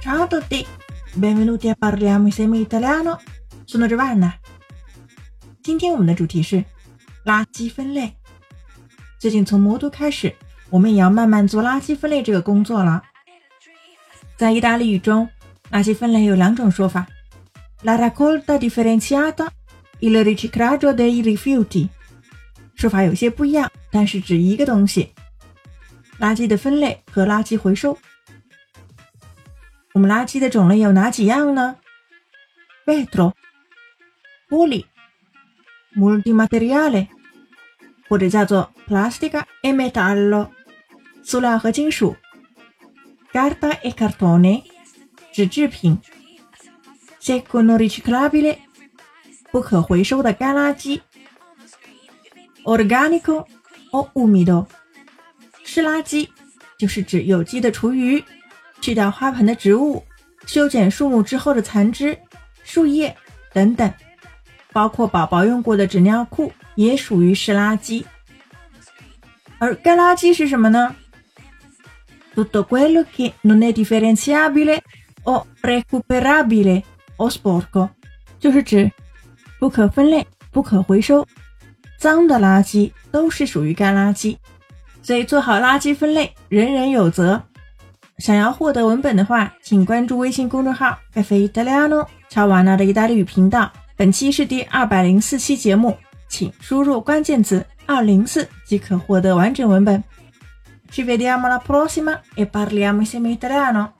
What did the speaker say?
Ciao a tutti, benvenuti a parliamo insieme italiano. Sono Giovanna。今天我们的主题是垃圾分类。最近从魔都开始，我们也要慢慢做垃圾分类这个工作了。在意大利语中，垃圾分类有两种说法：la raccolta differenziata，il riciclaggio dei rifiuti。说法有些不一样，但是指一个东西：垃圾的分类和垃圾回收。我们垃圾的种类有哪几样呢？vetro 玻璃，multimateriale 或者叫做 plastica e metallo 塑料和金属，carta e cartone 纸制品；SECONDO RICICLABILE，不可回收的干垃圾。Organico o umido，湿垃圾就是指有机的厨余，去掉花盆的植物，修剪树木之后的残枝、树叶等等，包括宝宝用过的纸尿裤也属于湿垃圾。而干垃圾是什么呢？Tutto quello che non è differenziabile o recuperabile o sporco，就是指不可分类、不可回收。脏的垃圾都是属于干垃圾，所以做好垃圾分类，人人有责。想要获得文本的话，请关注微信公众号“ Cafe Italiano 乔瓦纳”的意大利语频道。本期是第二百零四期节目，请输入关键词“二零四”即可获得完整文本。Ci vediamo la prossima e parliamo insieme italiano.